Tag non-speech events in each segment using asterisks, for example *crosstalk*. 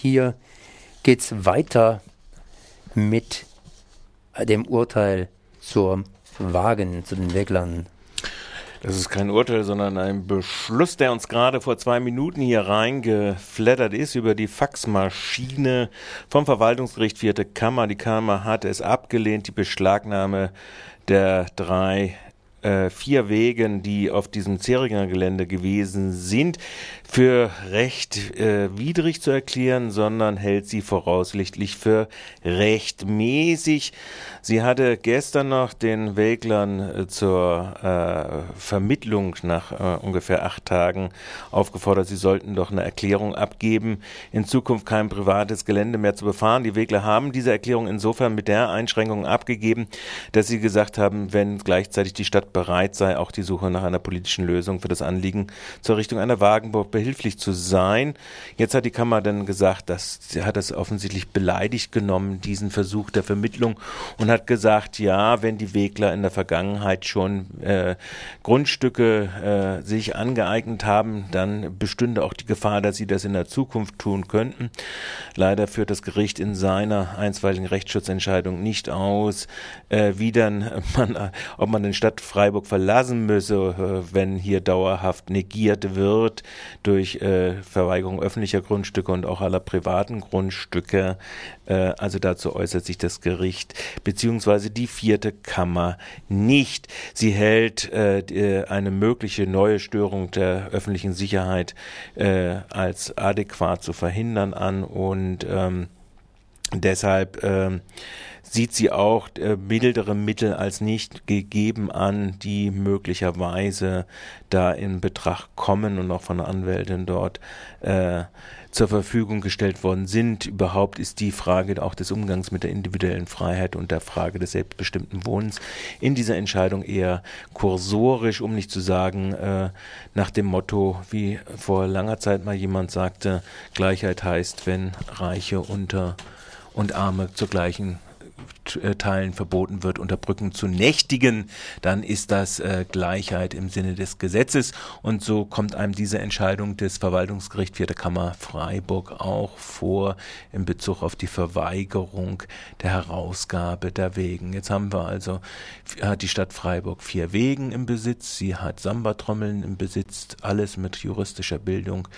hier geht es weiter mit dem Urteil zur Wagen, zu den Weglern. Das ist kein Urteil, sondern ein Beschluss, der uns gerade vor zwei Minuten hier reingeflattert ist über die Faxmaschine vom Verwaltungsgericht Vierte Kammer. Die Kammer hat es abgelehnt, die Beschlagnahme der drei äh, vier Wegen, die auf diesem Zeringer Gelände gewesen sind, für recht äh, widrig zu erklären, sondern hält sie voraussichtlich für rechtmäßig. Sie hatte gestern noch den Wäglern äh, zur äh, Vermittlung nach äh, ungefähr acht Tagen aufgefordert, sie sollten doch eine Erklärung abgeben, in Zukunft kein privates Gelände mehr zu befahren. Die Wägler haben diese Erklärung insofern mit der Einschränkung abgegeben, dass sie gesagt haben, wenn gleichzeitig die Stadt bereit sei, auch die Suche nach einer politischen Lösung für das Anliegen zur Richtung einer Wagenburg behilflich zu sein. Jetzt hat die Kammer dann gesagt, dass sie hat das offensichtlich beleidigt genommen, diesen Versuch der Vermittlung und hat gesagt, ja, wenn die Wegler in der Vergangenheit schon äh, Grundstücke äh, sich angeeignet haben, dann bestünde auch die Gefahr, dass sie das in der Zukunft tun könnten. Leider führt das Gericht in seiner einstweiligen Rechtsschutzentscheidung nicht aus, äh, wie dann *laughs* man, ob man den Stadt Freiburg verlassen müsse, äh, wenn hier dauerhaft negiert wird durch äh, Verweigerung öffentlicher Grundstücke und auch aller privaten Grundstücke. Äh, also dazu äußert sich das Gericht beziehungsweise die vierte Kammer nicht. Sie hält eine mögliche neue Störung der öffentlichen Sicherheit als adäquat zu verhindern an und ähm, deshalb ähm, sieht sie auch äh, mildere Mittel als nicht gegeben an, die möglicherweise da in Betracht kommen und auch von der Anwältin dort äh, zur Verfügung gestellt worden sind. Überhaupt ist die Frage auch des Umgangs mit der individuellen Freiheit und der Frage des selbstbestimmten Wohnens in dieser Entscheidung eher kursorisch, um nicht zu sagen, äh, nach dem Motto, wie vor langer Zeit mal jemand sagte, Gleichheit heißt, wenn Reiche unter und Arme zur gleichen äh, Teilen verboten wird, unter Brücken zu nächtigen, dann ist das äh, Gleichheit im Sinne des Gesetzes. Und so kommt einem diese Entscheidung des Verwaltungsgerichts Vierte Kammer Freiburg auch vor in Bezug auf die Verweigerung der Herausgabe der Wegen. Jetzt haben wir also, hat die Stadt Freiburg vier Wegen im Besitz, sie hat Samba-Trommeln im Besitz, alles mit juristischer Bildung,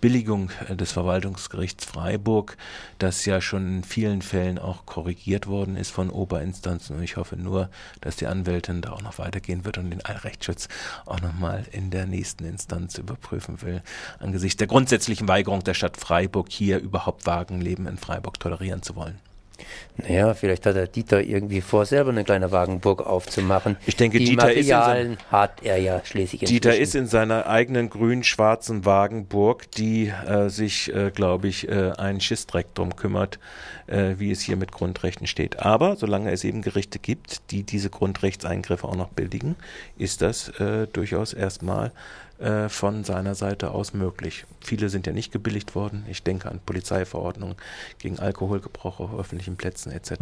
Billigung äh, des Verwaltungsgerichts Freiburg, das ja schon in vielen Fällen auch korrigiert worden ist von Oberinstanzen. Und ich hoffe nur, dass die Anwältin da auch noch weitergehen wird und den Rechtsschutz auch nochmal in der nächsten Instanz überprüfen will. Angesichts der grundsätzlichen Weigerung der Stadt Freiburg hier überhaupt Wagenleben in Freiburg tolerieren zu wollen. Naja, vielleicht hat der Dieter irgendwie vor, selber eine kleine Wagenburg aufzumachen. Ich denke, Die Dieter Materialien ist in hat er ja schließlich Dieter ist in seiner eigenen grün-schwarzen Wagenburg, die äh, sich, äh, glaube ich, äh, einen Schissdreck drum kümmert, äh, wie es hier mit Grundrechten steht. Aber solange es eben Gerichte gibt, die diese Grundrechtseingriffe auch noch billigen, ist das äh, durchaus erstmal äh, von seiner Seite aus möglich. Viele sind ja nicht gebilligt worden. Ich denke an Polizeiverordnungen gegen Alkoholgebrauch auf öffentlichen Plätzen etc.